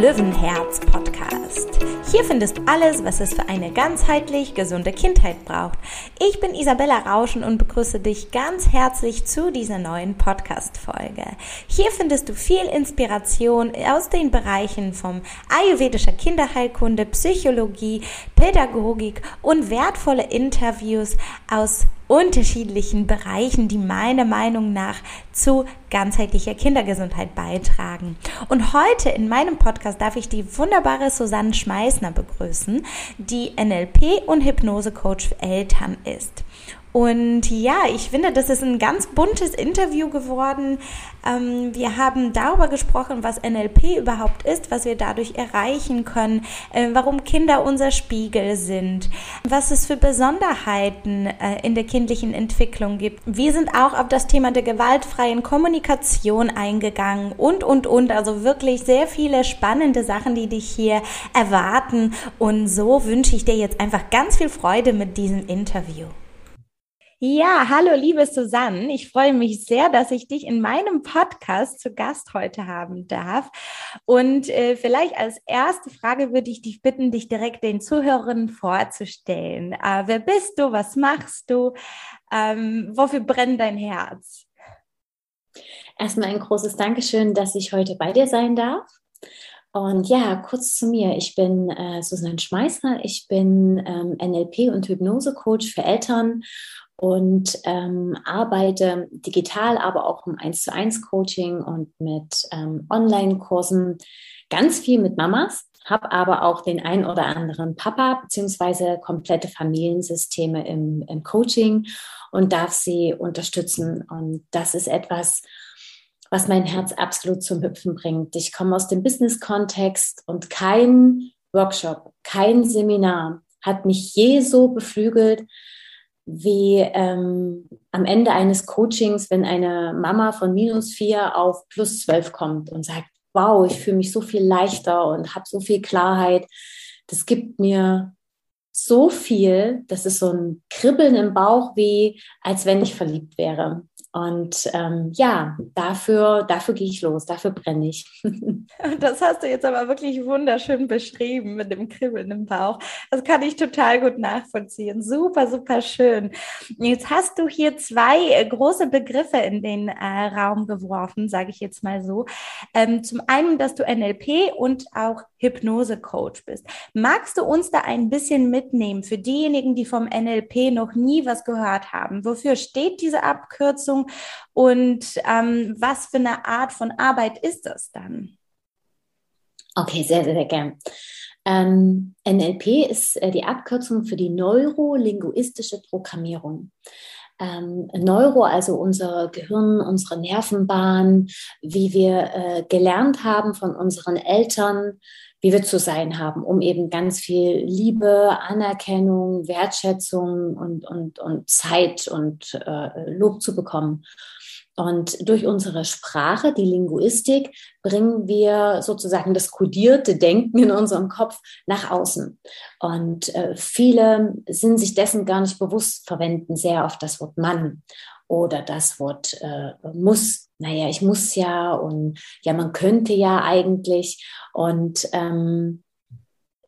Löwenherz Podcast. Hier findest du alles, was es für eine ganzheitlich gesunde Kindheit braucht. Ich bin Isabella Rauschen und begrüße dich ganz herzlich zu dieser neuen Podcast-Folge. Hier findest du viel Inspiration aus den Bereichen vom ayurvedischer Kinderheilkunde, Psychologie, Pädagogik und wertvolle Interviews aus unterschiedlichen Bereichen, die meiner Meinung nach zu ganzheitlicher Kindergesundheit beitragen. Und heute in meinem Podcast darf ich die wunderbare Susanne Schmeißner begrüßen, die NLP und Hypnose-Coach für Eltern ist. Und ja, ich finde, das ist ein ganz buntes Interview geworden. Ähm, wir haben darüber gesprochen, was NLP überhaupt ist, was wir dadurch erreichen können, äh, warum Kinder unser Spiegel sind, was es für Besonderheiten äh, in der kindlichen Entwicklung gibt. Wir sind auch auf das Thema der gewaltfreien Kommunikation eingegangen und, und, und. Also wirklich sehr viele spannende Sachen, die dich hier erwarten. Und so wünsche ich dir jetzt einfach ganz viel Freude mit diesem Interview. Ja, hallo liebe Susanne. Ich freue mich sehr, dass ich dich in meinem Podcast zu Gast heute haben darf. Und äh, vielleicht als erste Frage würde ich dich bitten, dich direkt den Zuhörern vorzustellen. Äh, wer bist du? Was machst du? Ähm, wofür brennt dein Herz? Erstmal ein großes Dankeschön, dass ich heute bei dir sein darf. Und ja, kurz zu mir. Ich bin äh, Susanne Schmeißer. Ich bin ähm, NLP- und Hypnose-Coach für Eltern und ähm, arbeite digital, aber auch im 1 zu 1 Coaching und mit ähm, Online-Kursen ganz viel mit Mamas, habe aber auch den ein oder anderen Papa beziehungsweise komplette Familiensysteme im, im Coaching und darf sie unterstützen. Und das ist etwas, was mein Herz absolut zum Hüpfen bringt. Ich komme aus dem Business-Kontext und kein Workshop, kein Seminar hat mich je so beflügelt, wie ähm, am Ende eines Coachings, wenn eine Mama von minus vier auf plus zwölf kommt und sagt, wow, ich fühle mich so viel leichter und habe so viel Klarheit. Das gibt mir so viel, das ist so ein Kribbeln im Bauch, wie als wenn ich verliebt wäre. Und ähm, ja, dafür, dafür gehe ich los, dafür brenne ich. Das hast du jetzt aber wirklich wunderschön beschrieben mit dem Kribbeln im Bauch. Das kann ich total gut nachvollziehen. Super, super schön. Jetzt hast du hier zwei äh, große Begriffe in den äh, Raum geworfen, sage ich jetzt mal so. Ähm, zum einen, dass du NLP und auch Hypnose-Coach bist. Magst du uns da ein bisschen mitnehmen für diejenigen, die vom NLP noch nie was gehört haben? Wofür steht diese Abkürzung und ähm, was für eine Art von Arbeit ist das dann? Okay, sehr, sehr, sehr gern. Ähm, NLP ist äh, die Abkürzung für die neurolinguistische Programmierung. Ähm, Neuro, also unser Gehirn, unsere Nervenbahn, wie wir äh, gelernt haben von unseren Eltern, wie wir zu sein haben, um eben ganz viel Liebe, Anerkennung, Wertschätzung und, und, und Zeit und äh, Lob zu bekommen. Und durch unsere Sprache, die Linguistik, bringen wir sozusagen das kodierte Denken in unserem Kopf nach außen. Und äh, viele sind sich dessen gar nicht bewusst, verwenden sehr oft das Wort Mann oder das Wort äh, muss naja, ich muss ja und ja, man könnte ja eigentlich. Und ähm,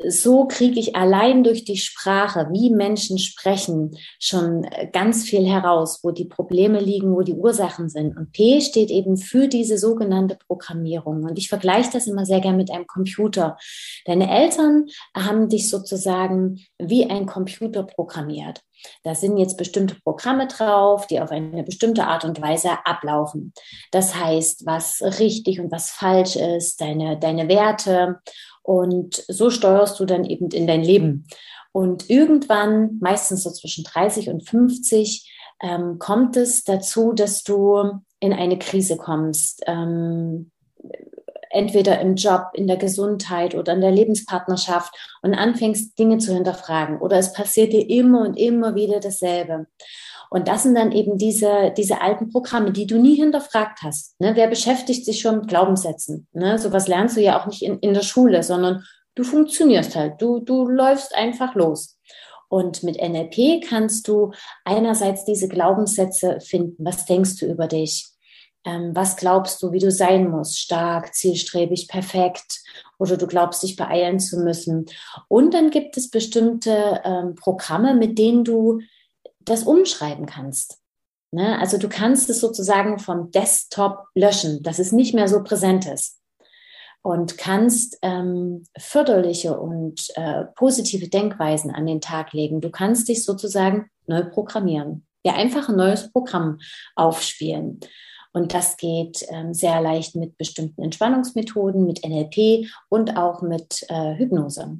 so kriege ich allein durch die Sprache, wie Menschen sprechen, schon ganz viel heraus, wo die Probleme liegen, wo die Ursachen sind. Und P steht eben für diese sogenannte Programmierung. Und ich vergleiche das immer sehr gern mit einem Computer. Deine Eltern haben dich sozusagen wie ein Computer programmiert. Da sind jetzt bestimmte Programme drauf, die auf eine bestimmte Art und Weise ablaufen. Das heißt, was richtig und was falsch ist, deine, deine Werte. Und so steuerst du dann eben in dein Leben. Und irgendwann, meistens so zwischen 30 und 50, ähm, kommt es dazu, dass du in eine Krise kommst. Ähm, entweder im Job, in der Gesundheit oder in der Lebenspartnerschaft und anfängst, Dinge zu hinterfragen. Oder es passiert dir immer und immer wieder dasselbe. Und das sind dann eben diese, diese alten Programme, die du nie hinterfragt hast. Ne? Wer beschäftigt sich schon mit Glaubenssätzen? Ne? Sowas lernst du ja auch nicht in, in der Schule, sondern du funktionierst halt. Du, du läufst einfach los. Und mit NLP kannst du einerseits diese Glaubenssätze finden. Was denkst du über dich? Ähm, was glaubst du, wie du sein musst? Stark, zielstrebig, perfekt? Oder du glaubst, dich beeilen zu müssen? Und dann gibt es bestimmte ähm, Programme, mit denen du das umschreiben kannst. Ne? Also du kannst es sozusagen vom Desktop löschen, dass es nicht mehr so präsent ist und kannst ähm, förderliche und äh, positive Denkweisen an den Tag legen. Du kannst dich sozusagen neu programmieren. Ja, einfach ein neues Programm aufspielen. Und das geht ähm, sehr leicht mit bestimmten Entspannungsmethoden, mit NLP und auch mit äh, Hypnose.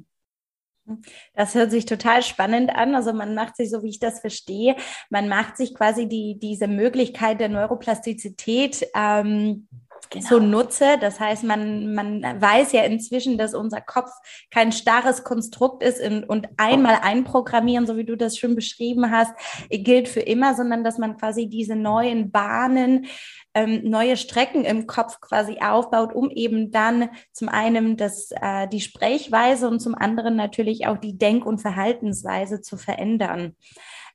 Das hört sich total spannend an. Also man macht sich, so wie ich das verstehe, man macht sich quasi die, diese Möglichkeit der Neuroplastizität ähm, genau. zunutze. Das heißt, man, man weiß ja inzwischen, dass unser Kopf kein starres Konstrukt ist und, und einmal einprogrammieren, so wie du das schon beschrieben hast, gilt für immer, sondern dass man quasi diese neuen Bahnen ähm, neue Strecken im Kopf quasi aufbaut, um eben dann zum einen das, äh, die Sprechweise und zum anderen natürlich auch die Denk- und Verhaltensweise zu verändern.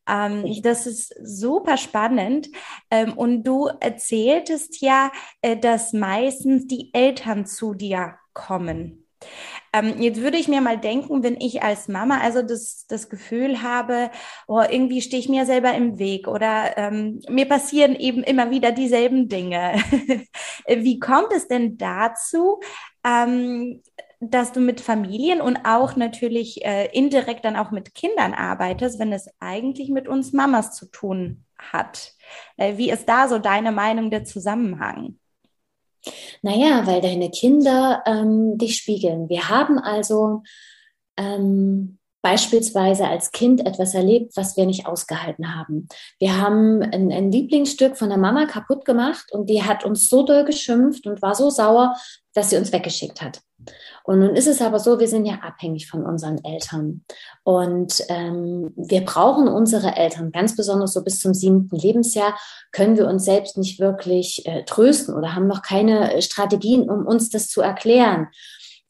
Ähm, das ist super spannend. Ähm, und du erzähltest ja, äh, dass meistens die Eltern zu dir kommen. Ähm, jetzt würde ich mir mal denken, wenn ich als Mama also das, das Gefühl habe, oh, irgendwie stehe ich mir selber im Weg oder ähm, mir passieren eben immer wieder dieselben Dinge. Wie kommt es denn dazu, ähm, dass du mit Familien und auch natürlich äh, indirekt dann auch mit Kindern arbeitest, wenn es eigentlich mit uns Mamas zu tun hat. Äh, wie ist da so deine Meinung der Zusammenhang? Naja, weil deine Kinder ähm, dich spiegeln. Wir haben also ähm, beispielsweise als Kind etwas erlebt, was wir nicht ausgehalten haben. Wir haben ein, ein, Lieblingsstück von der Mama kaputt gemacht und die hat uns so doll geschimpft und war so sauer, dass sie uns weggeschickt hat. Und nun ist es aber so, wir sind ja abhängig von unseren Eltern. Und ähm, wir brauchen unsere Eltern, ganz besonders so bis zum siebten Lebensjahr, können wir uns selbst nicht wirklich äh, trösten oder haben noch keine äh, Strategien, um uns das zu erklären.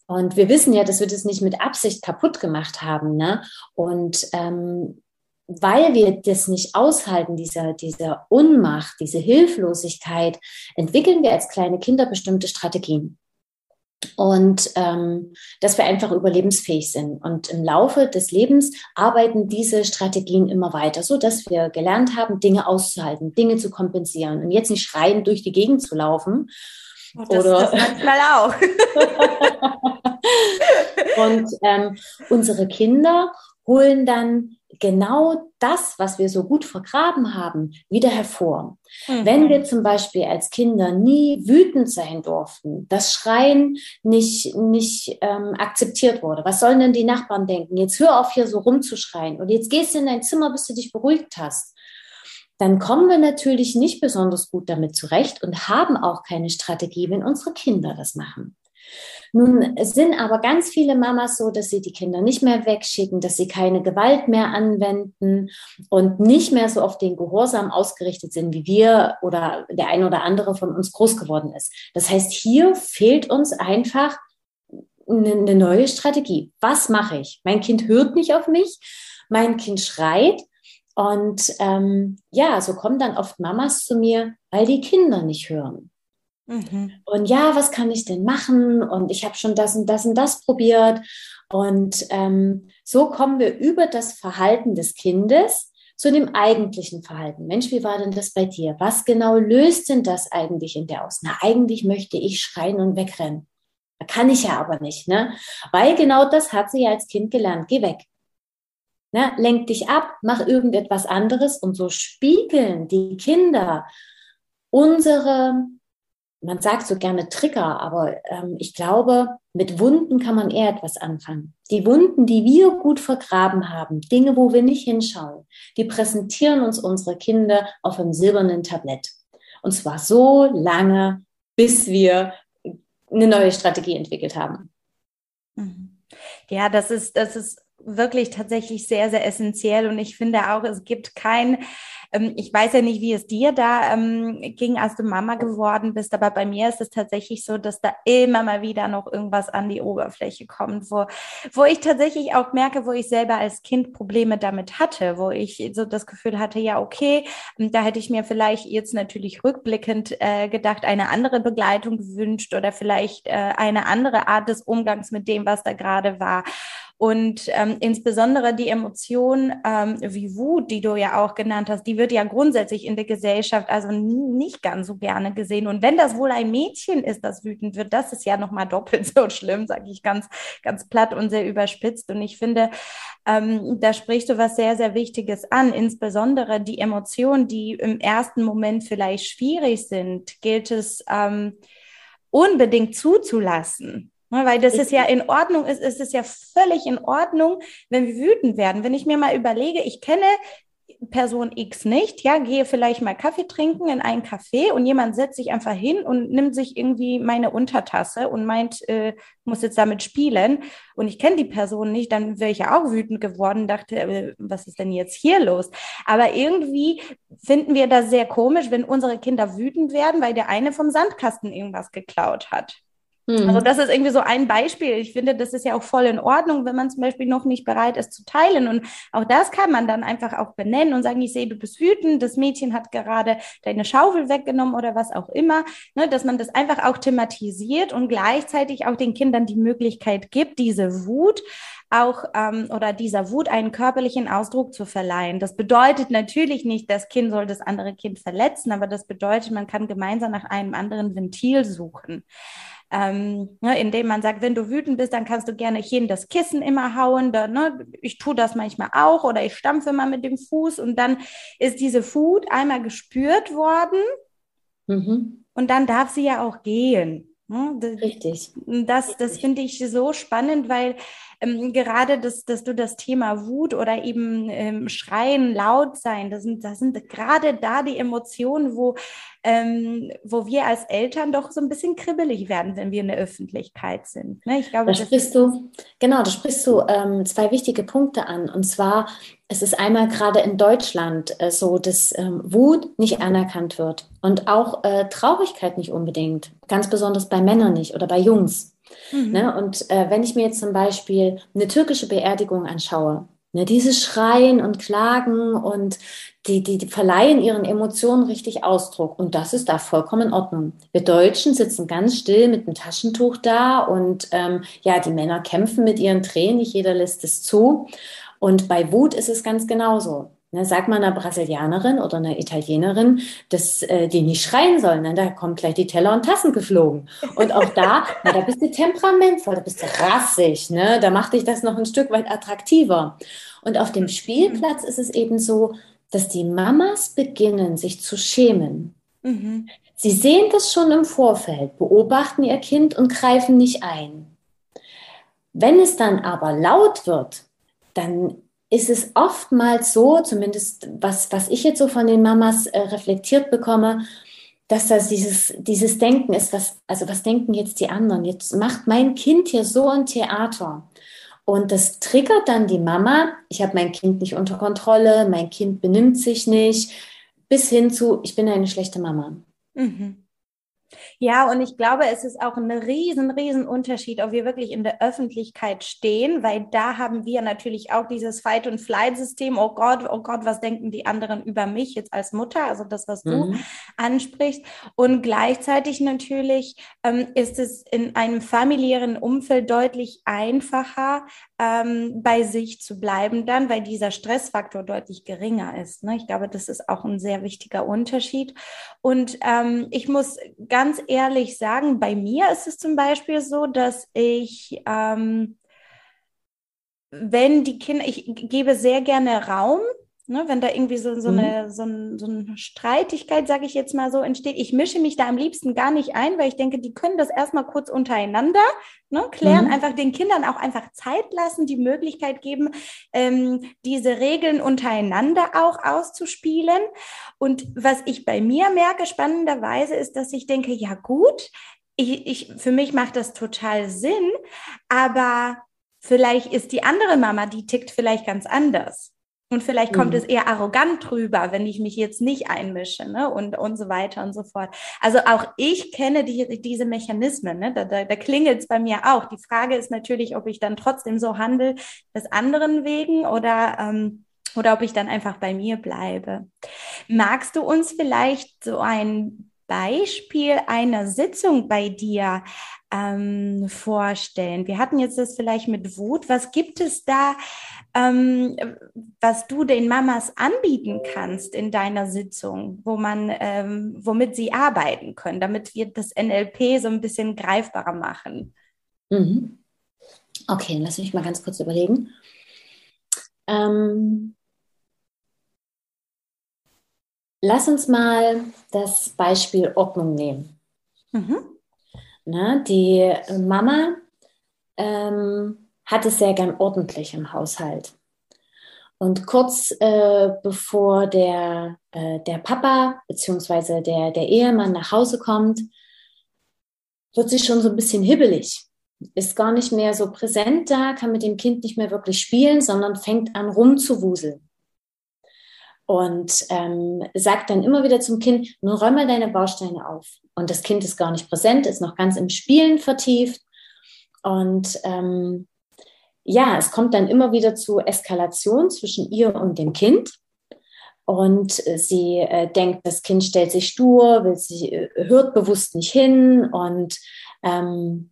Und wir wissen ja, dass wir das nicht mit Absicht kaputt gemacht haben. Ne? Und ähm, weil wir das nicht aushalten, diese, diese Unmacht, diese Hilflosigkeit, entwickeln wir als kleine Kinder bestimmte Strategien und ähm, dass wir einfach überlebensfähig sind. Und im Laufe des Lebens arbeiten diese Strategien immer weiter, so dass wir gelernt haben, Dinge auszuhalten, Dinge zu kompensieren und jetzt nicht schreien durch die Gegend zu laufen. Oh, das, oder das manchmal auch. und ähm, unsere Kinder holen dann genau das, was wir so gut vergraben haben, wieder hervor. Mhm. Wenn wir zum Beispiel als Kinder nie wütend sein durften, das Schreien nicht, nicht ähm, akzeptiert wurde, was sollen denn die Nachbarn denken? Jetzt hör auf hier so rumzuschreien und jetzt gehst du in dein Zimmer, bis du dich beruhigt hast. Dann kommen wir natürlich nicht besonders gut damit zurecht und haben auch keine Strategie, wenn unsere Kinder das machen. Nun sind aber ganz viele Mamas so, dass sie die Kinder nicht mehr wegschicken, dass sie keine Gewalt mehr anwenden und nicht mehr so auf den Gehorsam ausgerichtet sind, wie wir oder der ein oder andere von uns groß geworden ist. Das heißt, hier fehlt uns einfach eine neue Strategie. Was mache ich? Mein Kind hört nicht auf mich, mein Kind schreit und ähm, ja, so kommen dann oft Mamas zu mir, weil die Kinder nicht hören. Mhm. Und ja, was kann ich denn machen? Und ich habe schon das und das und das probiert. Und ähm, so kommen wir über das Verhalten des Kindes zu dem eigentlichen Verhalten. Mensch, wie war denn das bei dir? Was genau löst denn das eigentlich in der aus? Na, eigentlich möchte ich schreien und wegrennen. Da kann ich ja aber nicht, ne? Weil genau das hat sie ja als Kind gelernt. Geh weg. Ne? Lenk dich ab, mach irgendetwas anderes und so spiegeln die Kinder unsere man sagt so gerne Trigger, aber ähm, ich glaube, mit Wunden kann man eher etwas anfangen. Die Wunden, die wir gut vergraben haben, Dinge, wo wir nicht hinschauen, die präsentieren uns unsere Kinder auf einem silbernen Tablett. Und zwar so lange, bis wir eine neue Strategie entwickelt haben. Mhm. Ja, das ist, das ist wirklich tatsächlich sehr, sehr essentiell. Und ich finde auch, es gibt kein ähm, ich weiß ja nicht, wie es dir da ähm, ging, als du Mama geworden bist, aber bei mir ist es tatsächlich so, dass da immer mal wieder noch irgendwas an die Oberfläche kommt, wo, wo ich tatsächlich auch merke, wo ich selber als Kind Probleme damit hatte, wo ich so das Gefühl hatte, ja, okay, da hätte ich mir vielleicht jetzt natürlich rückblickend äh, gedacht, eine andere Begleitung gewünscht oder vielleicht äh, eine andere Art des Umgangs mit dem, was da gerade war. Und ähm, insbesondere die Emotion ähm, wie Wut, die du ja auch genannt hast, die wird ja grundsätzlich in der Gesellschaft also nicht ganz so gerne gesehen. Und wenn das wohl ein Mädchen ist, das wütend wird, das ist ja nochmal doppelt so schlimm, sage ich ganz, ganz platt und sehr überspitzt. Und ich finde, ähm, da sprichst du was sehr, sehr Wichtiges an. Insbesondere die Emotionen, die im ersten Moment vielleicht schwierig sind, gilt es ähm, unbedingt zuzulassen. Ne, weil das ist ja in Ordnung, ist, ist es ja völlig in Ordnung, wenn wir wütend werden. Wenn ich mir mal überlege, ich kenne Person X nicht, ja, gehe vielleicht mal Kaffee trinken in ein Café und jemand setzt sich einfach hin und nimmt sich irgendwie meine Untertasse und meint, äh, muss jetzt damit spielen und ich kenne die Person nicht, dann wäre ich ja auch wütend geworden, dachte, äh, was ist denn jetzt hier los? Aber irgendwie finden wir das sehr komisch, wenn unsere Kinder wütend werden, weil der eine vom Sandkasten irgendwas geklaut hat. Mhm. Also das ist irgendwie so ein Beispiel. Ich finde, das ist ja auch voll in Ordnung, wenn man zum Beispiel noch nicht bereit ist zu teilen. Und auch das kann man dann einfach auch benennen und sagen, ich sehe, du bist wütend, das Mädchen hat gerade deine Schaufel weggenommen oder was auch immer. Ne, dass man das einfach auch thematisiert und gleichzeitig auch den Kindern die Möglichkeit gibt, diese Wut auch ähm, oder dieser Wut einen körperlichen Ausdruck zu verleihen. Das bedeutet natürlich nicht, das Kind soll das andere Kind verletzen, aber das bedeutet, man kann gemeinsam nach einem anderen Ventil suchen ähm, ne, indem man sagt, wenn du wütend bist, dann kannst du gerne hier in das Kissen immer hauen. Da, ne, ich tue das manchmal auch oder ich stampfe mal mit dem Fuß und dann ist diese Wut einmal gespürt worden mhm. und dann darf sie ja auch gehen. Ne? Richtig. Das, das finde ich so spannend, weil ähm, gerade, dass, dass du das Thema Wut oder eben ähm, Schreien, laut sein, das sind, das sind gerade da die Emotionen, wo, ähm, wo wir als Eltern doch so ein bisschen kribbelig werden, wenn wir in der Öffentlichkeit sind. Ne? Ich glaube, da sprichst du, genau, da sprichst du ähm, zwei wichtige Punkte an. Und zwar, es ist einmal gerade in Deutschland äh, so, dass ähm, Wut nicht anerkannt wird und auch äh, Traurigkeit nicht unbedingt, ganz besonders bei Männern nicht oder bei Jungs. Mhm. Ne? Und äh, wenn ich mir jetzt zum Beispiel eine türkische Beerdigung anschaue, ne, diese Schreien und Klagen und die, die, die verleihen ihren Emotionen richtig Ausdruck. Und das ist da vollkommen in Ordnung. Wir Deutschen sitzen ganz still mit einem Taschentuch da und ähm, ja, die Männer kämpfen mit ihren Tränen, nicht jeder lässt es zu. Und bei Wut ist es ganz genauso. Ne, sag mal einer Brasilianerin oder einer Italienerin, dass äh, die nicht schreien sollen. Ne? Da kommen gleich die Teller und Tassen geflogen. Und auch da, na, da bist du temperamentvoll, da bist du rassig. Ne? Da macht dich das noch ein Stück weit attraktiver. Und auf dem Spielplatz ist es eben so, dass die Mamas beginnen, sich zu schämen. Mhm. Sie sehen das schon im Vorfeld, beobachten ihr Kind und greifen nicht ein. Wenn es dann aber laut wird, dann ist es oftmals so, zumindest was, was ich jetzt so von den Mamas äh, reflektiert bekomme, dass das dieses, dieses Denken ist, was, also was denken jetzt die anderen? Jetzt macht mein Kind hier so ein Theater. Und das triggert dann die Mama, ich habe mein Kind nicht unter Kontrolle, mein Kind benimmt sich nicht, bis hin zu, ich bin eine schlechte Mama. Mhm. Ja, und ich glaube, es ist auch ein riesen, riesen Unterschied, ob wir wirklich in der Öffentlichkeit stehen, weil da haben wir natürlich auch dieses Fight- und Flight-System. Oh Gott, oh Gott, was denken die anderen über mich jetzt als Mutter? Also das, was du mhm. ansprichst. Und gleichzeitig natürlich ähm, ist es in einem familiären Umfeld deutlich einfacher, ähm, bei sich zu bleiben dann, weil dieser Stressfaktor deutlich geringer ist. Ne? Ich glaube, das ist auch ein sehr wichtiger Unterschied. Und ähm, ich muss ganz ehrlich sagen, bei mir ist es zum Beispiel so, dass ich, ähm, wenn die Kinder, ich gebe sehr gerne Raum Ne, wenn da irgendwie so, so, mhm. eine, so, ein, so eine Streitigkeit, sage ich jetzt mal so, entsteht, ich mische mich da am liebsten gar nicht ein, weil ich denke, die können das erstmal kurz untereinander ne, klären, mhm. einfach den Kindern auch einfach Zeit lassen, die Möglichkeit geben, ähm, diese Regeln untereinander auch auszuspielen. Und was ich bei mir merke, spannenderweise, ist, dass ich denke, ja gut, ich, ich, für mich macht das total Sinn, aber vielleicht ist die andere Mama, die tickt vielleicht ganz anders. Und vielleicht kommt mhm. es eher arrogant drüber, wenn ich mich jetzt nicht einmische, ne? Und, und so weiter und so fort. Also auch ich kenne die, diese Mechanismen, ne? Da, da, da klingelt es bei mir auch. Die Frage ist natürlich, ob ich dann trotzdem so handle, des anderen wegen oder, ähm, oder ob ich dann einfach bei mir bleibe. Magst du uns vielleicht so ein Beispiel einer Sitzung bei dir ähm, vorstellen? Wir hatten jetzt das vielleicht mit Wut. Was gibt es da, ähm, was du den Mamas anbieten kannst in deiner Sitzung, wo man, ähm, womit sie arbeiten können, damit wir das NLP so ein bisschen greifbarer machen? Mhm. Okay, lass mich mal ganz kurz überlegen. Ähm, lass uns mal das Beispiel Ordnung nehmen. Mhm. Na, die Mama ähm, hat es sehr gern ordentlich im Haushalt. Und kurz äh, bevor der, äh, der Papa bzw. Der, der Ehemann nach Hause kommt, wird sie schon so ein bisschen hibbelig. Ist gar nicht mehr so präsent da, kann mit dem Kind nicht mehr wirklich spielen, sondern fängt an rumzuwuseln. Und ähm, sagt dann immer wieder zum Kind, nun räum mal deine Bausteine auf. Und das Kind ist gar nicht präsent, ist noch ganz im Spielen vertieft. Und ähm, ja, es kommt dann immer wieder zu Eskalation zwischen ihr und dem Kind. Und sie äh, denkt, das Kind stellt sich stur, will sie, äh, hört bewusst nicht hin. Und ähm,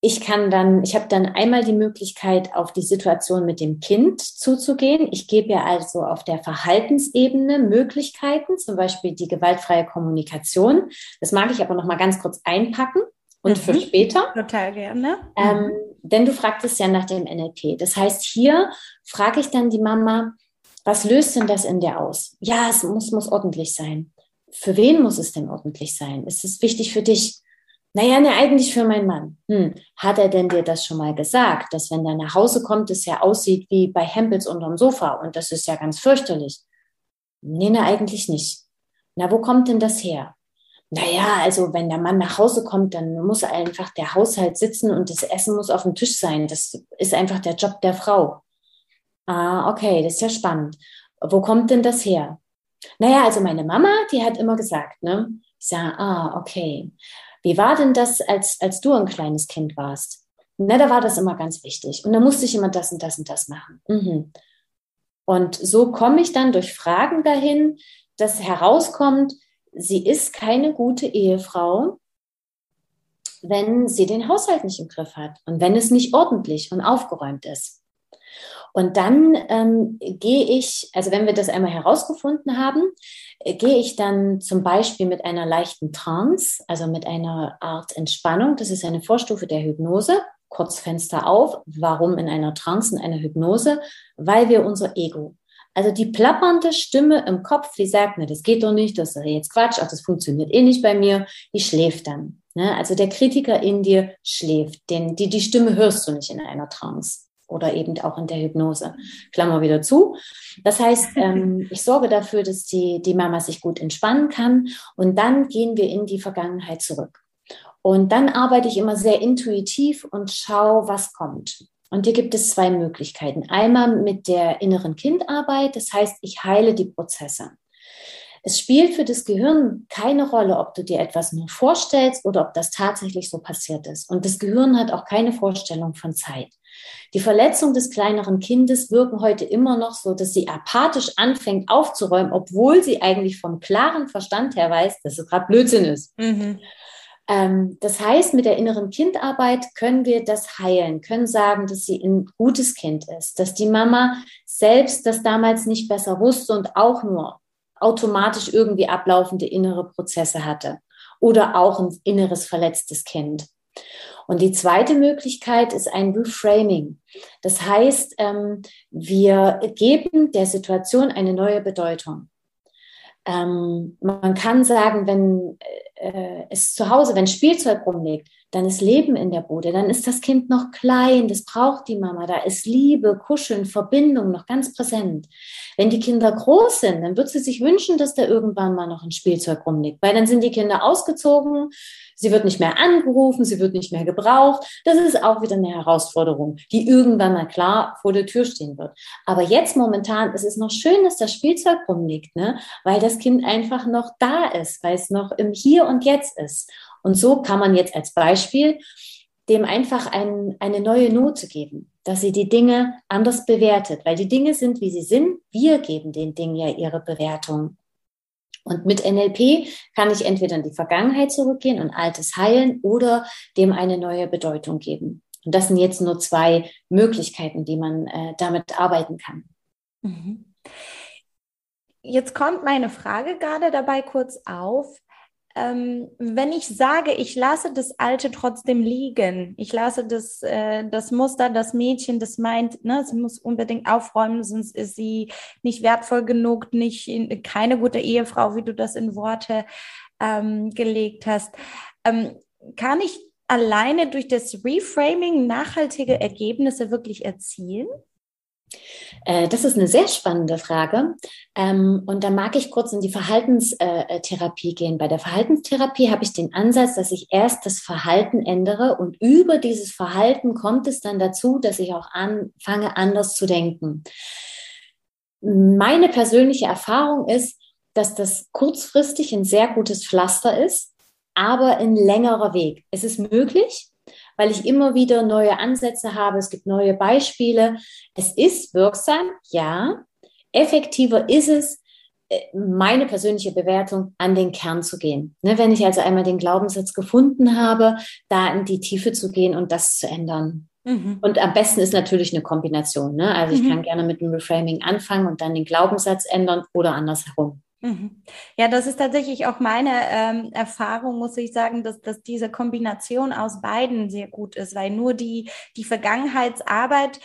ich kann dann, ich habe dann einmal die Möglichkeit, auf die Situation mit dem Kind zuzugehen. Ich gebe ja also auf der Verhaltensebene Möglichkeiten, zum Beispiel die gewaltfreie Kommunikation. Das mag ich aber noch mal ganz kurz einpacken und mhm. für später. Total gerne. Ähm, mhm. denn du fragtest ja nach dem NLP. Das heißt, hier frage ich dann die Mama, was löst denn das in dir aus? Ja, es muss, muss ordentlich sein. Für wen muss es denn ordentlich sein? Ist es wichtig für dich? Naja, ne, eigentlich für meinen Mann. Hm. Hat er denn dir das schon mal gesagt, dass wenn er nach Hause kommt, es ja aussieht wie bei Hempels unterm Sofa und das ist ja ganz fürchterlich? Nee, ne, eigentlich nicht. Na, wo kommt denn das her? naja, also wenn der Mann nach Hause kommt, dann muss einfach der Haushalt sitzen und das Essen muss auf dem Tisch sein. Das ist einfach der Job der Frau. Ah, okay, das ist ja spannend. Wo kommt denn das her? Naja, also meine Mama, die hat immer gesagt, ne? Ich sage, ah, okay. Wie war denn das, als, als du ein kleines Kind warst? Na, da war das immer ganz wichtig. Und da musste ich immer das und das und das machen. Mhm. Und so komme ich dann durch Fragen dahin, dass herauskommt, sie ist keine gute Ehefrau, wenn sie den Haushalt nicht im Griff hat und wenn es nicht ordentlich und aufgeräumt ist. Und dann ähm, gehe ich, also wenn wir das einmal herausgefunden haben, äh, gehe ich dann zum Beispiel mit einer leichten Trance, also mit einer Art Entspannung. Das ist eine Vorstufe der Hypnose. Kurzfenster auf. Warum in einer Trance, in einer Hypnose? Weil wir unser Ego also die plappernde Stimme im Kopf, die sagt, ne, das geht doch nicht, das ist jetzt Quatsch, ach, das funktioniert eh nicht bei mir, die schläft dann. Ne? Also der Kritiker in dir schläft, denn die, die Stimme hörst du nicht in einer Trance oder eben auch in der Hypnose. Klammer wieder zu. Das heißt, ähm, ich sorge dafür, dass die, die Mama sich gut entspannen kann und dann gehen wir in die Vergangenheit zurück. Und dann arbeite ich immer sehr intuitiv und schaue, was kommt. Und hier gibt es zwei Möglichkeiten. Einmal mit der inneren Kindarbeit, das heißt, ich heile die Prozesse. Es spielt für das Gehirn keine Rolle, ob du dir etwas nur vorstellst oder ob das tatsächlich so passiert ist. Und das Gehirn hat auch keine Vorstellung von Zeit. Die Verletzungen des kleineren Kindes wirken heute immer noch so, dass sie apathisch anfängt aufzuräumen, obwohl sie eigentlich vom klaren Verstand her weiß, dass es gerade Blödsinn ist. Mhm. Ähm, das heißt, mit der inneren Kindarbeit können wir das heilen, können sagen, dass sie ein gutes Kind ist, dass die Mama selbst das damals nicht besser wusste und auch nur automatisch irgendwie ablaufende innere Prozesse hatte oder auch ein inneres verletztes Kind. Und die zweite Möglichkeit ist ein Reframing. Das heißt, ähm, wir geben der Situation eine neue Bedeutung. Ähm, man kann sagen, wenn äh, es zu Hause, wenn Spielzeug rumliegt, dann ist Leben in der Bude, dann ist das Kind noch klein, das braucht die Mama, da ist Liebe, Kuscheln, Verbindung noch ganz präsent. Wenn die Kinder groß sind, dann wird sie sich wünschen, dass da irgendwann mal noch ein Spielzeug rumliegt, weil dann sind die Kinder ausgezogen, sie wird nicht mehr angerufen, sie wird nicht mehr gebraucht. Das ist auch wieder eine Herausforderung, die irgendwann mal klar vor der Tür stehen wird. Aber jetzt momentan ist es noch schön, dass das Spielzeug rumliegt, ne? weil das Kind einfach noch da ist, weil es noch im Hier und Jetzt ist. Und so kann man jetzt als Beispiel dem einfach ein, eine neue Note geben, dass sie die Dinge anders bewertet, weil die Dinge sind, wie sie sind. Wir geben den Dingen ja ihre Bewertung. Und mit NLP kann ich entweder in die Vergangenheit zurückgehen und Altes heilen oder dem eine neue Bedeutung geben. Und das sind jetzt nur zwei Möglichkeiten, die man äh, damit arbeiten kann. Mhm. Jetzt kommt meine Frage gerade dabei kurz auf ähm, wenn ich sage, ich lasse das Alte trotzdem liegen, ich lasse das, äh, das Muster, das Mädchen, das meint, ne, sie muss unbedingt aufräumen, sonst ist sie nicht wertvoll genug, nicht in, keine gute Ehefrau, wie du das in Worte ähm, gelegt hast. Ähm, kann ich alleine durch das Reframing nachhaltige Ergebnisse wirklich erzielen? Äh, das ist eine sehr spannende Frage. Ähm, und da mag ich kurz in die Verhaltenstherapie gehen. Bei der Verhaltenstherapie habe ich den Ansatz, dass ich erst das Verhalten ändere und über dieses Verhalten kommt es dann dazu, dass ich auch anfange, anders zu denken. Meine persönliche Erfahrung ist, dass das kurzfristig ein sehr gutes Pflaster ist, aber ein längerer Weg. Es ist möglich, weil ich immer wieder neue Ansätze habe. Es gibt neue Beispiele. Es ist wirksam, ja. Effektiver ist es, äh, meine persönliche Bewertung an den Kern zu gehen. Ne, wenn ich also einmal den Glaubenssatz gefunden habe, da in die Tiefe zu gehen und das zu ändern. Mhm. Und am besten ist natürlich eine Kombination. Ne? Also ich mhm. kann gerne mit dem Reframing anfangen und dann den Glaubenssatz ändern oder andersherum. Mhm. Ja, das ist tatsächlich auch meine ähm, Erfahrung, muss ich sagen, dass, dass diese Kombination aus beiden sehr gut ist, weil nur die, die Vergangenheitsarbeit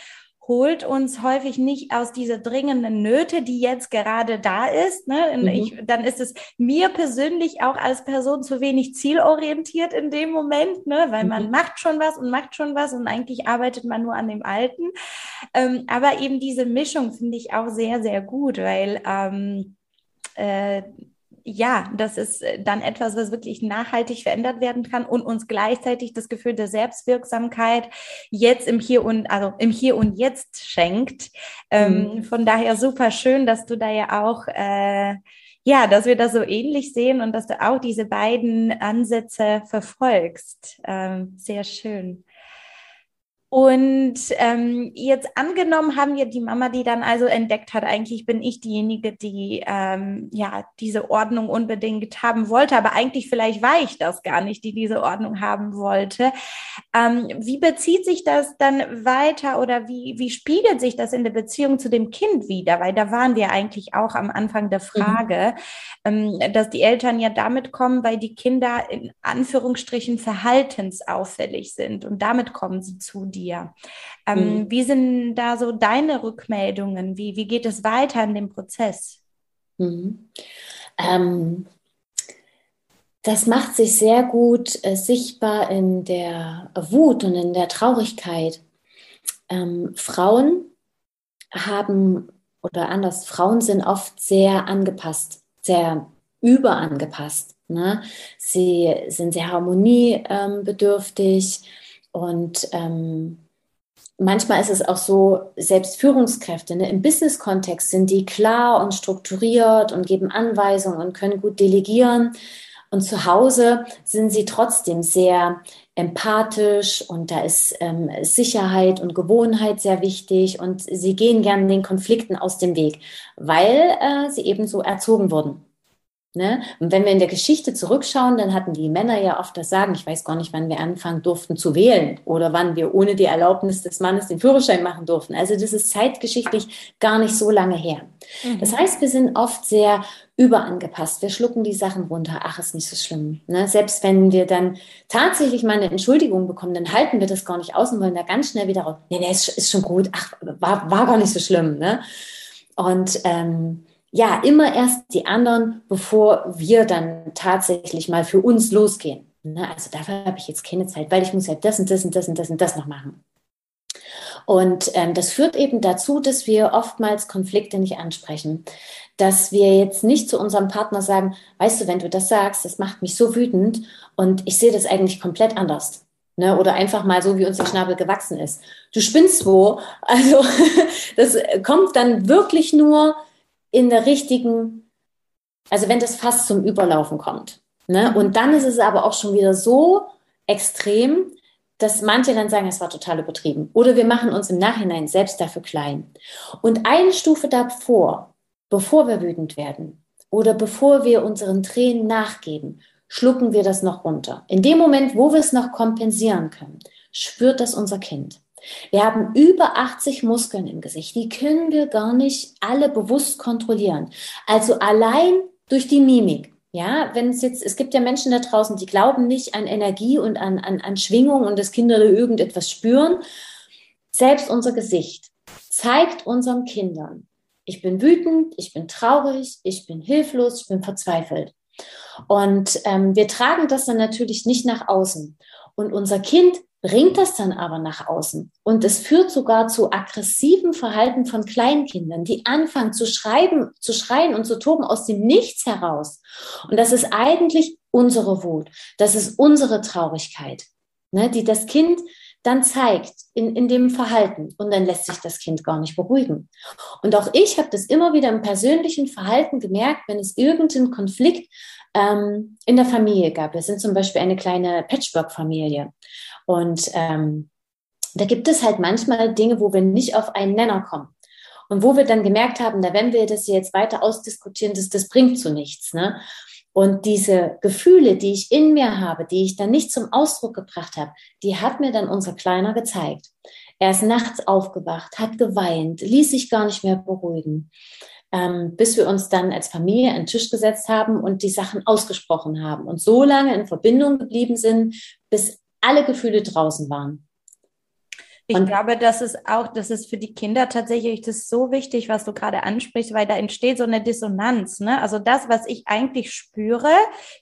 holt uns häufig nicht aus dieser dringenden Nöte, die jetzt gerade da ist. Ne? Mhm. Ich, dann ist es mir persönlich auch als Person zu wenig zielorientiert in dem Moment, ne? weil mhm. man macht schon was und macht schon was und eigentlich arbeitet man nur an dem Alten. Ähm, aber eben diese Mischung finde ich auch sehr, sehr gut, weil ähm, äh, ja, das ist äh, dann etwas, was wirklich nachhaltig verändert werden kann und uns gleichzeitig das Gefühl der Selbstwirksamkeit jetzt im Hier und, also im Hier und Jetzt schenkt. Ähm, mhm. Von daher super schön, dass du da ja auch, äh, ja, dass wir das so ähnlich sehen und dass du auch diese beiden Ansätze verfolgst. Ähm, sehr schön. Und ähm, jetzt angenommen haben wir die Mama, die dann also entdeckt hat, eigentlich bin ich diejenige, die ähm, ja diese Ordnung unbedingt haben wollte, aber eigentlich vielleicht war ich das gar nicht, die diese Ordnung haben wollte. Ähm, wie bezieht sich das dann weiter oder wie, wie spiegelt sich das in der Beziehung zu dem Kind wieder? Weil da waren wir eigentlich auch am Anfang der mhm. Frage, mhm. ähm, dass die Eltern ja damit kommen, weil die Kinder in Anführungsstrichen verhaltensauffällig sind und damit kommen sie zu dir dir. Ähm, mhm. Wie sind da so deine Rückmeldungen? Wie, wie geht es weiter in dem Prozess? Mhm. Ähm, das macht sich sehr gut äh, sichtbar in der Wut und in der Traurigkeit. Ähm, Frauen haben, oder anders, Frauen sind oft sehr angepasst, sehr überangepasst. Ne? Sie sind sehr harmoniebedürftig, und ähm, manchmal ist es auch so, selbst Führungskräfte ne, im Business-Kontext sind die klar und strukturiert und geben Anweisungen und können gut delegieren. Und zu Hause sind sie trotzdem sehr empathisch und da ist ähm, Sicherheit und Gewohnheit sehr wichtig und sie gehen gerne den Konflikten aus dem Weg, weil äh, sie eben so erzogen wurden. Ne? Und wenn wir in der Geschichte zurückschauen, dann hatten die Männer ja oft das Sagen, ich weiß gar nicht, wann wir anfangen durften zu wählen oder wann wir ohne die Erlaubnis des Mannes den Führerschein machen durften. Also das ist zeitgeschichtlich gar nicht so lange her. Mhm. Das heißt, wir sind oft sehr überangepasst. Wir schlucken die Sachen runter. Ach, ist nicht so schlimm. Ne? Selbst wenn wir dann tatsächlich mal eine Entschuldigung bekommen, dann halten wir das gar nicht aus und wollen da ganz schnell wieder raus. Nee, nee, ist, ist schon gut. Ach, war, war gar nicht so schlimm. Ne? Und ähm, ja, immer erst die anderen, bevor wir dann tatsächlich mal für uns losgehen. Ne? Also dafür habe ich jetzt keine Zeit, weil ich muss ja das und das und das und das und das noch machen. Und ähm, das führt eben dazu, dass wir oftmals Konflikte nicht ansprechen. Dass wir jetzt nicht zu unserem Partner sagen, weißt du, wenn du das sagst, das macht mich so wütend und ich sehe das eigentlich komplett anders. Ne? Oder einfach mal so, wie uns der Schnabel gewachsen ist. Du spinnst wo? Also das kommt dann wirklich nur in der richtigen, also wenn das fast zum Überlaufen kommt. Ne? Und dann ist es aber auch schon wieder so extrem, dass manche dann sagen, es war total übertrieben. Oder wir machen uns im Nachhinein selbst dafür klein. Und eine Stufe davor, bevor wir wütend werden oder bevor wir unseren Tränen nachgeben, schlucken wir das noch runter. In dem Moment, wo wir es noch kompensieren können, spürt das unser Kind. Wir haben über 80 Muskeln im Gesicht. Die können wir gar nicht alle bewusst kontrollieren. Also allein durch die Mimik ja, wenn es jetzt, es gibt ja Menschen da draußen, die glauben nicht an Energie und an, an, an Schwingung und dass Kinder da irgendetwas spüren. Selbst unser Gesicht zeigt unseren Kindern, ich bin wütend, ich bin traurig, ich bin hilflos, ich bin verzweifelt. Und ähm, wir tragen das dann natürlich nicht nach außen. Und unser Kind bringt das dann aber nach außen. Und es führt sogar zu aggressivem Verhalten von Kleinkindern, die anfangen zu schreiben, zu schreien und zu toben aus dem Nichts heraus. Und das ist eigentlich unsere Wut. Das ist unsere Traurigkeit, ne, die das Kind dann zeigt in, in dem Verhalten. Und dann lässt sich das Kind gar nicht beruhigen. Und auch ich habe das immer wieder im persönlichen Verhalten gemerkt, wenn es irgendeinen Konflikt ähm, in der Familie gab. Wir sind zum Beispiel eine kleine Patchwork-Familie. Und ähm, da gibt es halt manchmal Dinge, wo wir nicht auf einen Nenner kommen. Und wo wir dann gemerkt haben, da wenn wir das jetzt weiter ausdiskutieren, das, das bringt zu nichts. Ne? Und diese Gefühle, die ich in mir habe, die ich dann nicht zum Ausdruck gebracht habe, die hat mir dann unser Kleiner gezeigt. Er ist nachts aufgewacht, hat geweint, ließ sich gar nicht mehr beruhigen, ähm, bis wir uns dann als Familie an den Tisch gesetzt haben und die Sachen ausgesprochen haben und so lange in Verbindung geblieben sind, bis alle Gefühle draußen waren. Ich und glaube, das ist auch, das ist für die Kinder tatsächlich das so wichtig, was du gerade ansprichst, weil da entsteht so eine Dissonanz. Ne? Also das, was ich eigentlich spüre,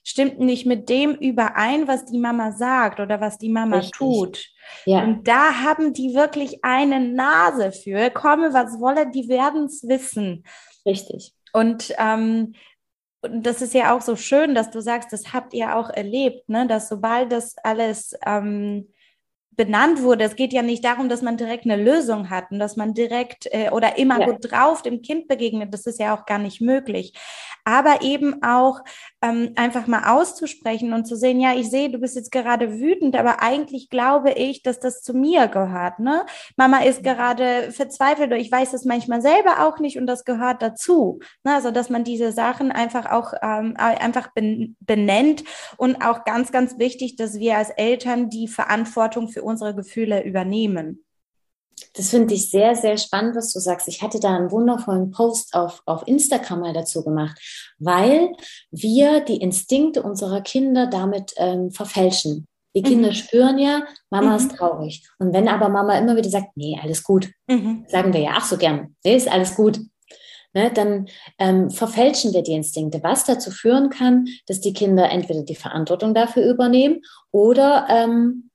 stimmt nicht mit dem überein, was die Mama sagt oder was die Mama Richtig. tut. Ja. Und da haben die wirklich eine Nase für. Komme, was wolle, die werden es wissen. Richtig. Und ähm, und das ist ja auch so schön, dass du sagst, das habt ihr auch erlebt, ne? dass sobald das alles ähm, benannt wurde. Es geht ja nicht darum, dass man direkt eine Lösung hat und dass man direkt äh, oder immer ja. gut drauf dem Kind begegnet. Das ist ja auch gar nicht möglich. Aber eben auch ähm, einfach mal auszusprechen und zu sehen, ja, ich sehe, du bist jetzt gerade wütend, aber eigentlich glaube ich, dass das zu mir gehört. Ne? Mama ist gerade verzweifelt oder ich weiß es manchmal selber auch nicht und das gehört dazu. Ne? Also dass man diese Sachen einfach auch ähm, einfach benennt und auch ganz, ganz wichtig, dass wir als Eltern die Verantwortung für unsere Gefühle übernehmen. Das finde ich sehr, sehr spannend, was du sagst. Ich hatte da einen wundervollen Post auf, auf Instagram mal dazu gemacht, weil wir die Instinkte unserer Kinder damit ähm, verfälschen. Die Kinder mhm. spüren ja, Mama mhm. ist traurig. Und wenn aber Mama immer wieder sagt, nee, alles gut, mhm. sagen wir ja, ach so gern, nee, ist alles gut. Ne, dann ähm, verfälschen wir die Instinkte, was dazu führen kann, dass die Kinder entweder die Verantwortung dafür übernehmen oder ähm,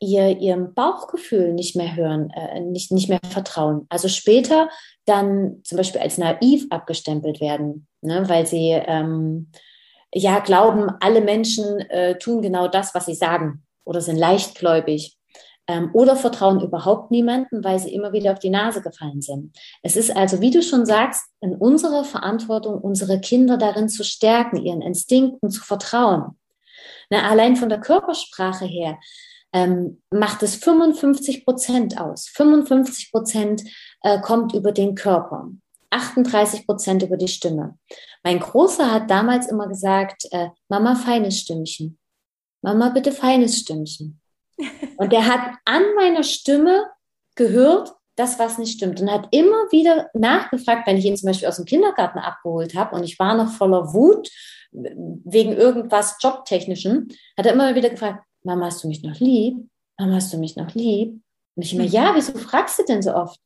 ihr ihrem Bauchgefühl nicht mehr hören, äh, nicht, nicht mehr vertrauen. Also später dann zum Beispiel als naiv abgestempelt werden, ne, weil sie ähm, ja glauben, alle Menschen äh, tun genau das, was sie sagen oder sind leichtgläubig ähm, oder vertrauen überhaupt niemanden, weil sie immer wieder auf die Nase gefallen sind. Es ist also, wie du schon sagst, in unserer Verantwortung, unsere Kinder darin zu stärken, ihren Instinkten zu vertrauen. Na, allein von der Körpersprache her ähm, macht es 55 Prozent aus. 55 Prozent äh, kommt über den Körper. 38 Prozent über die Stimme. Mein Großer hat damals immer gesagt, äh, Mama, feines Stimmchen. Mama, bitte feines Stimmchen. Und er hat an meiner Stimme gehört, das, was nicht stimmt. Und hat immer wieder nachgefragt, wenn ich ihn zum Beispiel aus dem Kindergarten abgeholt habe und ich war noch voller Wut wegen irgendwas Jobtechnischen, hat er immer wieder gefragt, Mama, hast du mich noch lieb? Mama, hast du mich noch lieb? Und ich immer, mhm. ja, wieso fragst du denn so oft?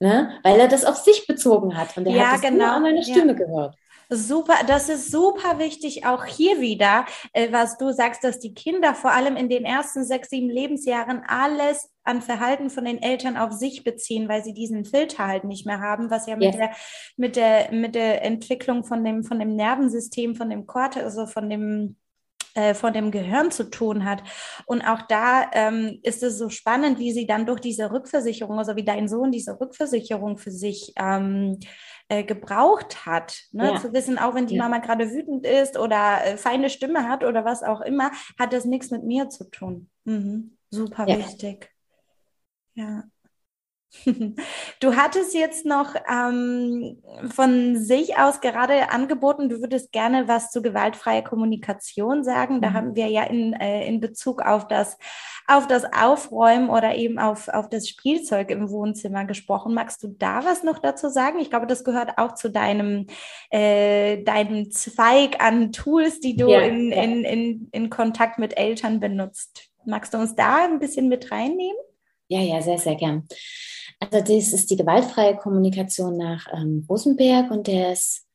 Ne? Weil er das auf sich bezogen hat und er ja, hat das genau. nur an meiner Stimme ja. gehört. Super, das ist super wichtig, auch hier wieder, äh, was du sagst, dass die Kinder vor allem in den ersten sechs, sieben Lebensjahren alles an Verhalten von den Eltern auf sich beziehen, weil sie diesen Filter halt nicht mehr haben, was ja mit yes. der mit der mit der Entwicklung von dem von dem Nervensystem, von dem Kortex, also von dem äh, von dem Gehirn zu tun hat. Und auch da ähm, ist es so spannend, wie sie dann durch diese Rückversicherung, also wie dein Sohn diese Rückversicherung für sich ähm, äh, gebraucht hat. Ne? Ja. Zu wissen, auch wenn die ja. Mama gerade wütend ist oder äh, feine Stimme hat oder was auch immer, hat das nichts mit mir zu tun. Mhm. Super ja. wichtig. Ja. Du hattest jetzt noch ähm, von sich aus gerade angeboten, du würdest gerne was zu gewaltfreier Kommunikation sagen. Da mhm. haben wir ja in, äh, in Bezug auf das, auf das Aufräumen oder eben auf, auf das Spielzeug im Wohnzimmer gesprochen. Magst du da was noch dazu sagen? Ich glaube, das gehört auch zu deinem, äh, deinem Zweig an Tools, die du ja, in, ja. In, in, in Kontakt mit Eltern benutzt. Magst du uns da ein bisschen mit reinnehmen? Ja, ja, sehr, sehr gern. Also das ist die gewaltfreie Kommunikation nach ähm, Rosenberg und der ist,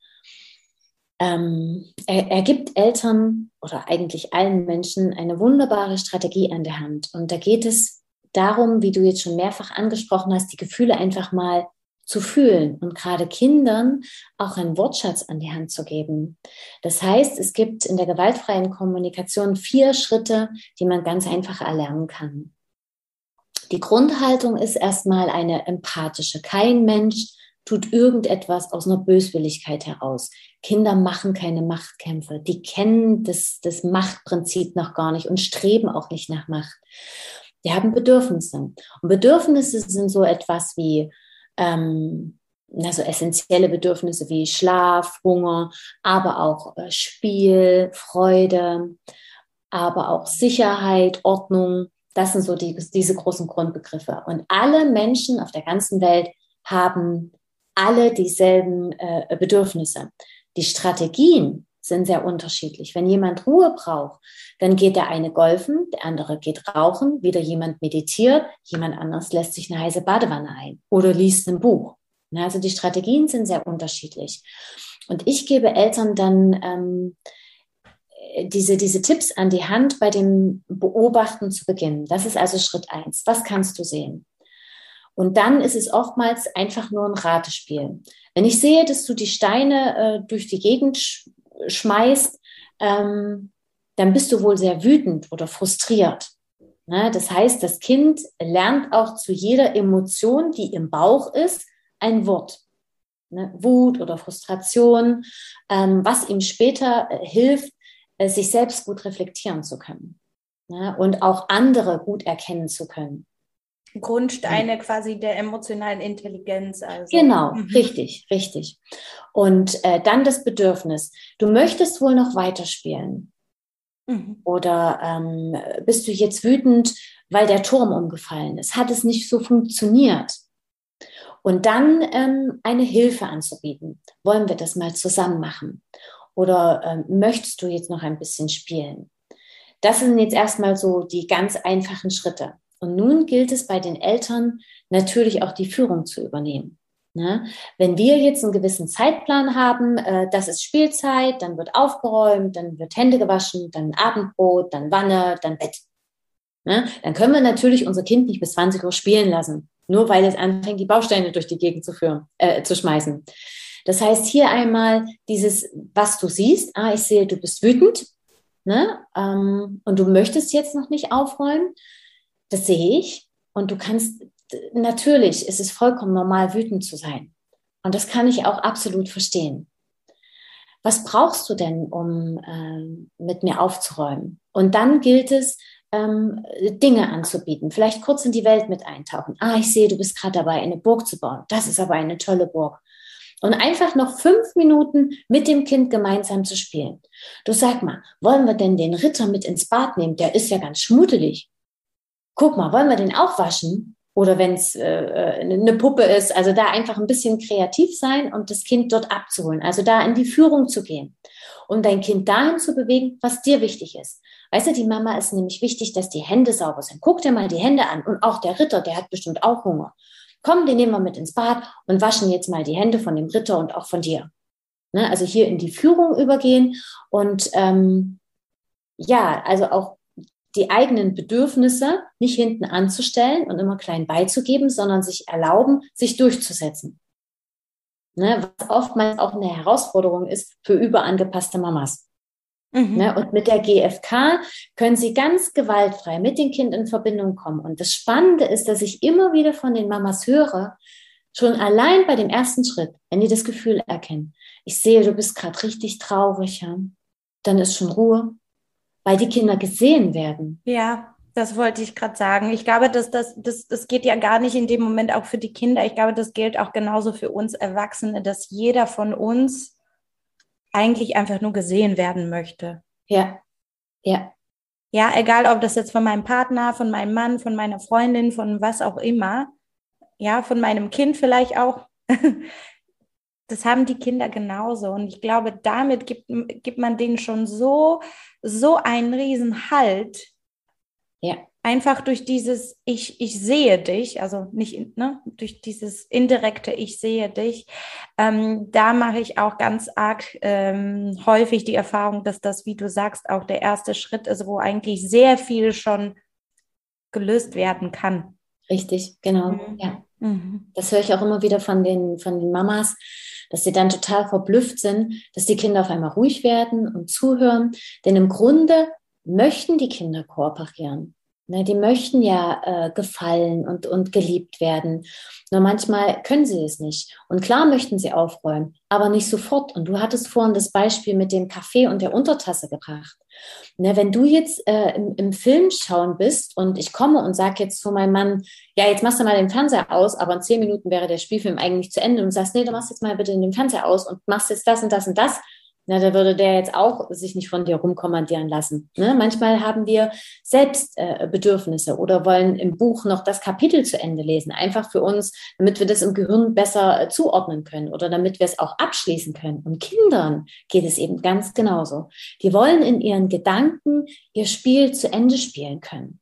ähm, er, er gibt Eltern oder eigentlich allen Menschen eine wunderbare Strategie an der Hand. Und da geht es darum, wie du jetzt schon mehrfach angesprochen hast, die Gefühle einfach mal zu fühlen und gerade Kindern auch einen Wortschatz an die Hand zu geben. Das heißt, es gibt in der gewaltfreien Kommunikation vier Schritte, die man ganz einfach erlernen kann. Die Grundhaltung ist erstmal eine empathische. Kein Mensch tut irgendetwas aus einer Böswilligkeit heraus. Kinder machen keine Machtkämpfe. Die kennen das, das Machtprinzip noch gar nicht und streben auch nicht nach Macht. Die haben Bedürfnisse. Und Bedürfnisse sind so etwas wie, ähm, also essentielle Bedürfnisse wie Schlaf, Hunger, aber auch äh, Spiel, Freude, aber auch Sicherheit, Ordnung. Das sind so die, diese großen Grundbegriffe. Und alle Menschen auf der ganzen Welt haben alle dieselben äh, Bedürfnisse. Die Strategien sind sehr unterschiedlich. Wenn jemand Ruhe braucht, dann geht der eine golfen, der andere geht rauchen, wieder jemand meditiert, jemand anderes lässt sich eine heiße Badewanne ein oder liest ein Buch. Also die Strategien sind sehr unterschiedlich. Und ich gebe Eltern dann ähm, diese, diese Tipps an die Hand bei dem Beobachten zu beginnen. Das ist also Schritt eins. Was kannst du sehen? Und dann ist es oftmals einfach nur ein Ratespiel. Wenn ich sehe, dass du die Steine äh, durch die Gegend sch schmeißt, ähm, dann bist du wohl sehr wütend oder frustriert. Ne? Das heißt, das Kind lernt auch zu jeder Emotion, die im Bauch ist, ein Wort. Ne? Wut oder Frustration, ähm, was ihm später äh, hilft, sich selbst gut reflektieren zu können ne? und auch andere gut erkennen zu können. Grundsteine quasi der emotionalen Intelligenz. Also. Genau, mhm. richtig, richtig. Und äh, dann das Bedürfnis. Du möchtest wohl noch weiterspielen. Mhm. Oder ähm, bist du jetzt wütend, weil der Turm umgefallen ist? Hat es nicht so funktioniert? Und dann ähm, eine Hilfe anzubieten. Wollen wir das mal zusammen machen? Oder äh, möchtest du jetzt noch ein bisschen spielen? Das sind jetzt erstmal so die ganz einfachen Schritte. Und nun gilt es bei den Eltern natürlich auch die Führung zu übernehmen. Ne? Wenn wir jetzt einen gewissen Zeitplan haben, äh, das ist Spielzeit, dann wird aufgeräumt, dann wird Hände gewaschen, dann Abendbrot, dann Wanne, dann Bett. Ne? Dann können wir natürlich unser Kind nicht bis 20 Uhr spielen lassen, nur weil es anfängt, die Bausteine durch die Gegend zu führen, äh, zu schmeißen. Das heißt, hier einmal dieses, was du siehst, ah, ich sehe, du bist wütend, ne? Ähm, und du möchtest jetzt noch nicht aufräumen, das sehe ich. Und du kannst, natürlich ist es vollkommen normal, wütend zu sein. Und das kann ich auch absolut verstehen. Was brauchst du denn, um ähm, mit mir aufzuräumen? Und dann gilt es, ähm, Dinge anzubieten, vielleicht kurz in die Welt mit eintauchen. Ah, ich sehe, du bist gerade dabei, eine Burg zu bauen. Das ist aber eine tolle Burg und einfach noch fünf Minuten mit dem Kind gemeinsam zu spielen. Du sag mal, wollen wir denn den Ritter mit ins Bad nehmen? Der ist ja ganz schmuddelig. Guck mal, wollen wir den auch waschen? Oder wenn es äh, eine Puppe ist, also da einfach ein bisschen kreativ sein und das Kind dort abzuholen, also da in die Führung zu gehen und dein Kind dahin zu bewegen, was dir wichtig ist. Weißt du, die Mama ist nämlich wichtig, dass die Hände sauber sind. Guck dir mal die Hände an und auch der Ritter, der hat bestimmt auch Hunger komm, den nehmen wir mit ins Bad und waschen jetzt mal die Hände von dem Ritter und auch von dir. Ne? Also hier in die Führung übergehen und ähm, ja, also auch die eigenen Bedürfnisse nicht hinten anzustellen und immer klein beizugeben, sondern sich erlauben, sich durchzusetzen. Ne? Was oftmals auch eine Herausforderung ist für überangepasste Mamas. Mhm. Ne? Und mit der GfK können Sie ganz gewaltfrei mit dem Kind in Verbindung kommen. Und das Spannende ist, dass ich immer wieder von den Mamas höre, schon allein bei dem ersten Schritt, wenn die das Gefühl erkennen, ich sehe, du bist gerade richtig traurig, ja, dann ist schon Ruhe, weil die Kinder gesehen werden. Ja, das wollte ich gerade sagen. Ich glaube, dass das, das, das geht ja gar nicht in dem Moment auch für die Kinder. Ich glaube, das gilt auch genauso für uns Erwachsene, dass jeder von uns eigentlich einfach nur gesehen werden möchte. Ja, ja. Ja, egal ob das jetzt von meinem Partner, von meinem Mann, von meiner Freundin, von was auch immer, ja, von meinem Kind vielleicht auch. das haben die Kinder genauso. Und ich glaube, damit gibt, gibt man denen schon so, so einen riesen Halt. Ja. Einfach durch dieses Ich, ich sehe dich, also nicht, ne, durch dieses indirekte Ich sehe dich, ähm, da mache ich auch ganz arg ähm, häufig die Erfahrung, dass das, wie du sagst, auch der erste Schritt ist, wo eigentlich sehr viel schon gelöst werden kann. Richtig, genau, mhm. ja. Mhm. Das höre ich auch immer wieder von den, von den Mamas, dass sie dann total verblüfft sind, dass die Kinder auf einmal ruhig werden und zuhören. Denn im Grunde möchten die Kinder kooperieren. Ne, die möchten ja äh, gefallen und, und geliebt werden. Nur manchmal können sie es nicht. Und klar möchten sie aufräumen, aber nicht sofort. Und du hattest vorhin das Beispiel mit dem Kaffee und der Untertasse gebracht. Ne, wenn du jetzt äh, im, im Film schauen bist und ich komme und sage jetzt zu meinem Mann, ja, jetzt machst du mal den Fernseher aus, aber in zehn Minuten wäre der Spielfilm eigentlich zu Ende und du sagst, nee, du machst jetzt mal bitte den Fernseher aus und machst jetzt das und das und das, na, da würde der jetzt auch sich nicht von dir rumkommandieren lassen. Ne? Manchmal haben wir selbst äh, Bedürfnisse oder wollen im Buch noch das Kapitel zu Ende lesen, einfach für uns, damit wir das im Gehirn besser äh, zuordnen können oder damit wir es auch abschließen können. Und Kindern geht es eben ganz genauso. Die wollen in ihren Gedanken ihr Spiel zu Ende spielen können.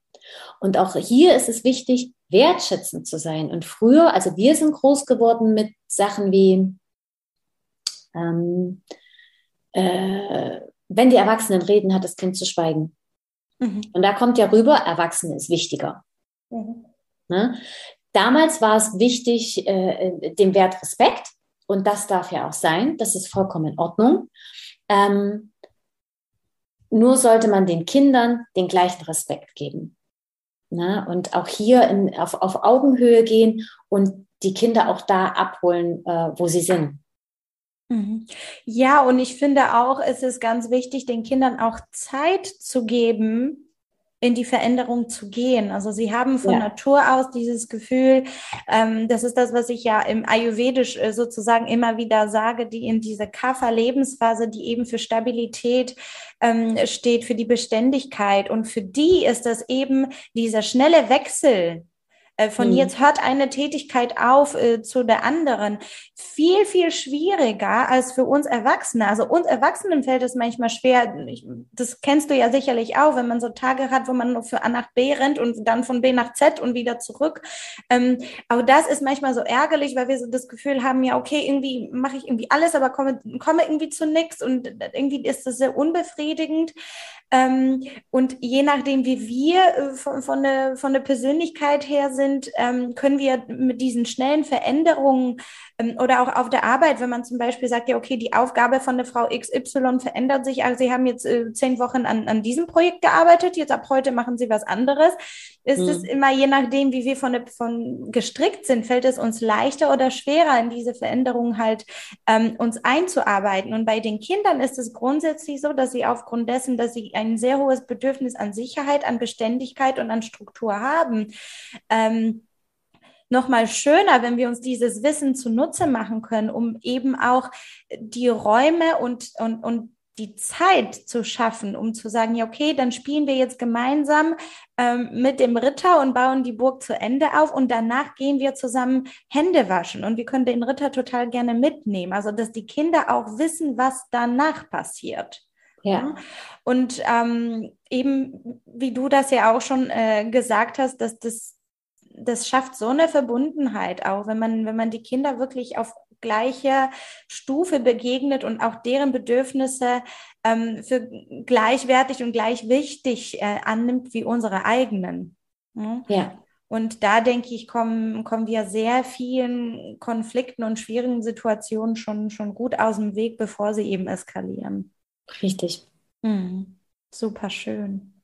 Und auch hier ist es wichtig, wertschätzend zu sein. Und früher, also wir sind groß geworden mit Sachen wie, ähm, äh, wenn die Erwachsenen reden, hat das Kind zu schweigen. Mhm. Und da kommt ja rüber, Erwachsene ist wichtiger. Mhm. Ne? Damals war es wichtig, äh, dem Wert Respekt. Und das darf ja auch sein. Das ist vollkommen in Ordnung. Ähm, nur sollte man den Kindern den gleichen Respekt geben. Ne? Und auch hier in, auf, auf Augenhöhe gehen und die Kinder auch da abholen, äh, wo sie sind. Mhm. Ja, und ich finde auch, es ist ganz wichtig, den Kindern auch Zeit zu geben, in die Veränderung zu gehen. Also sie haben von ja. Natur aus dieses Gefühl, ähm, das ist das, was ich ja im Ayurvedisch äh, sozusagen immer wieder sage, die in diese Kapha-Lebensphase, die eben für Stabilität ähm, steht, für die Beständigkeit. Und für die ist das eben dieser schnelle Wechsel äh, von mhm. jetzt hört eine Tätigkeit auf äh, zu der anderen. Viel, viel schwieriger als für uns Erwachsene. Also uns Erwachsenen fällt es manchmal schwer. Ich, das kennst du ja sicherlich auch, wenn man so Tage hat, wo man nur für A nach B rennt und dann von B nach Z und wieder zurück. Ähm, aber das ist manchmal so ärgerlich, weil wir so das Gefühl haben, ja, okay, irgendwie mache ich irgendwie alles, aber komme, komme irgendwie zu nichts und irgendwie ist das sehr unbefriedigend. Ähm, und je nachdem, wie wir äh, von, von, der, von der Persönlichkeit her sind, ähm, können wir mit diesen schnellen Veränderungen oder auch auf der Arbeit, wenn man zum Beispiel sagt, ja, okay, die Aufgabe von der Frau XY verändert sich, also Sie haben jetzt äh, zehn Wochen an, an diesem Projekt gearbeitet, jetzt ab heute machen Sie was anderes, ist mhm. es immer je nachdem, wie wir von, der, von gestrickt sind, fällt es uns leichter oder schwerer, in diese Veränderungen halt ähm, uns einzuarbeiten. Und bei den Kindern ist es grundsätzlich so, dass sie aufgrund dessen, dass sie ein sehr hohes Bedürfnis an Sicherheit, an Beständigkeit und an Struktur haben. Ähm, nochmal schöner, wenn wir uns dieses Wissen zunutze machen können, um eben auch die Räume und, und, und die Zeit zu schaffen, um zu sagen, ja, okay, dann spielen wir jetzt gemeinsam ähm, mit dem Ritter und bauen die Burg zu Ende auf und danach gehen wir zusammen Hände waschen und wir können den Ritter total gerne mitnehmen. Also, dass die Kinder auch wissen, was danach passiert. Ja. Und ähm, eben, wie du das ja auch schon äh, gesagt hast, dass das, das schafft so eine Verbundenheit auch, wenn man, wenn man die Kinder wirklich auf gleicher Stufe begegnet und auch deren Bedürfnisse ähm, für gleichwertig und gleich wichtig äh, annimmt wie unsere eigenen. Ja. ja. Und da denke ich, kommen, kommen wir sehr vielen Konflikten und schwierigen Situationen schon, schon gut aus dem Weg, bevor sie eben eskalieren. Richtig. Hm. Super schön.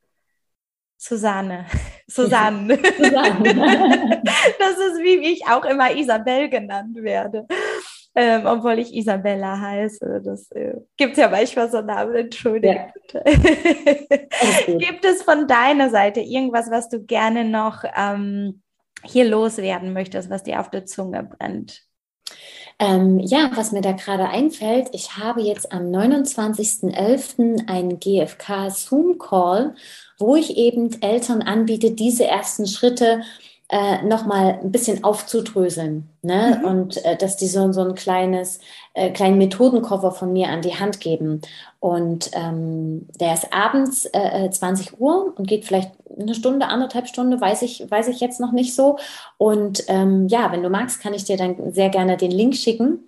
Susanne. Susanne. Susanne. das ist, wie ich auch immer Isabel genannt werde. Ähm, obwohl ich Isabella heiße. Das äh, gibt es ja manchmal so Namen, entschuldige ja. gibt es von deiner Seite irgendwas, was du gerne noch ähm, hier loswerden möchtest, was dir auf der Zunge brennt? Ähm, ja, was mir da gerade einfällt, ich habe jetzt am 29.11. einen GFK Zoom-Call, wo ich eben Eltern anbiete, diese ersten Schritte äh, nochmal ein bisschen aufzudröseln. Ne? Mhm. Und äh, dass die so, so ein kleines, äh, kleinen Methodenkoffer von mir an die Hand geben. Und ähm, der ist abends äh, 20 äh, Uhr und geht vielleicht eine Stunde, anderthalb Stunden, weiß ich, weiß ich jetzt noch nicht so. Und ähm, ja, wenn du magst, kann ich dir dann sehr gerne den Link schicken.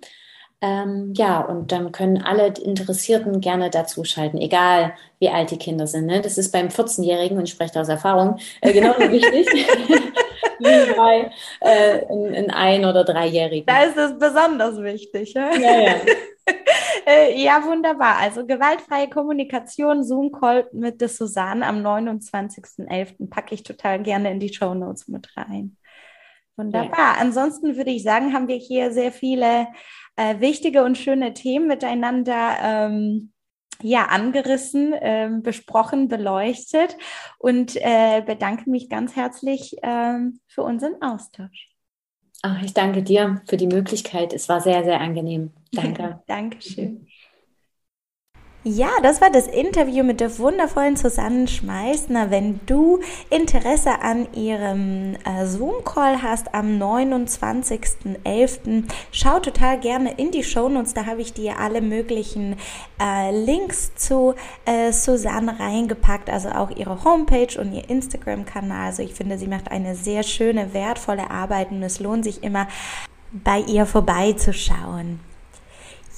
Ähm, ja, und dann können alle Interessierten gerne dazuschalten, egal wie alt die Kinder sind. Ne? Das ist beim 14-Jährigen, und ich spreche aus Erfahrung, äh, genauso wichtig wie bei äh, in, in ein- oder dreijährigen. Da ist es besonders wichtig. Ja, ja. ja. Äh, ja, wunderbar. Also gewaltfreie Kommunikation, Zoom-Call mit der Susanne am 29.11. packe ich total gerne in die Show Notes mit rein. Wunderbar. Ja. Ansonsten würde ich sagen, haben wir hier sehr viele äh, wichtige und schöne Themen miteinander ähm, ja, angerissen, äh, besprochen, beleuchtet und äh, bedanke mich ganz herzlich äh, für unseren Austausch. Ach, ich danke dir für die Möglichkeit. Es war sehr, sehr angenehm. Danke. Dankeschön. Ja, das war das Interview mit der wundervollen Susanne Schmeißner. Wenn du Interesse an ihrem äh, Zoom-Call hast am 29.11., schau total gerne in die Shownotes. Da habe ich dir alle möglichen äh, Links zu äh, Susanne reingepackt, also auch ihre Homepage und ihr Instagram-Kanal. Also ich finde, sie macht eine sehr schöne, wertvolle Arbeit und es lohnt sich immer, bei ihr vorbeizuschauen.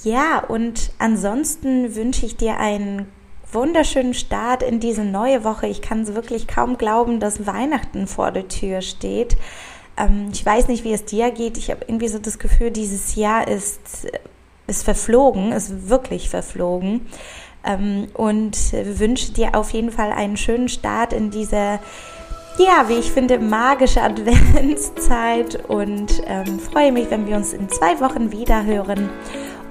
Ja, und ansonsten wünsche ich dir einen wunderschönen Start in diese neue Woche. Ich kann es wirklich kaum glauben, dass Weihnachten vor der Tür steht. Ähm, ich weiß nicht, wie es dir geht. Ich habe irgendwie so das Gefühl, dieses Jahr ist, ist verflogen, ist wirklich verflogen. Ähm, und wünsche dir auf jeden Fall einen schönen Start in diese ja, wie ich finde, magische Adventszeit und ähm, freue mich, wenn wir uns in zwei Wochen wieder hören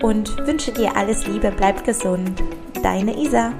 und wünsche dir alles Liebe, bleib gesund. Deine Isa.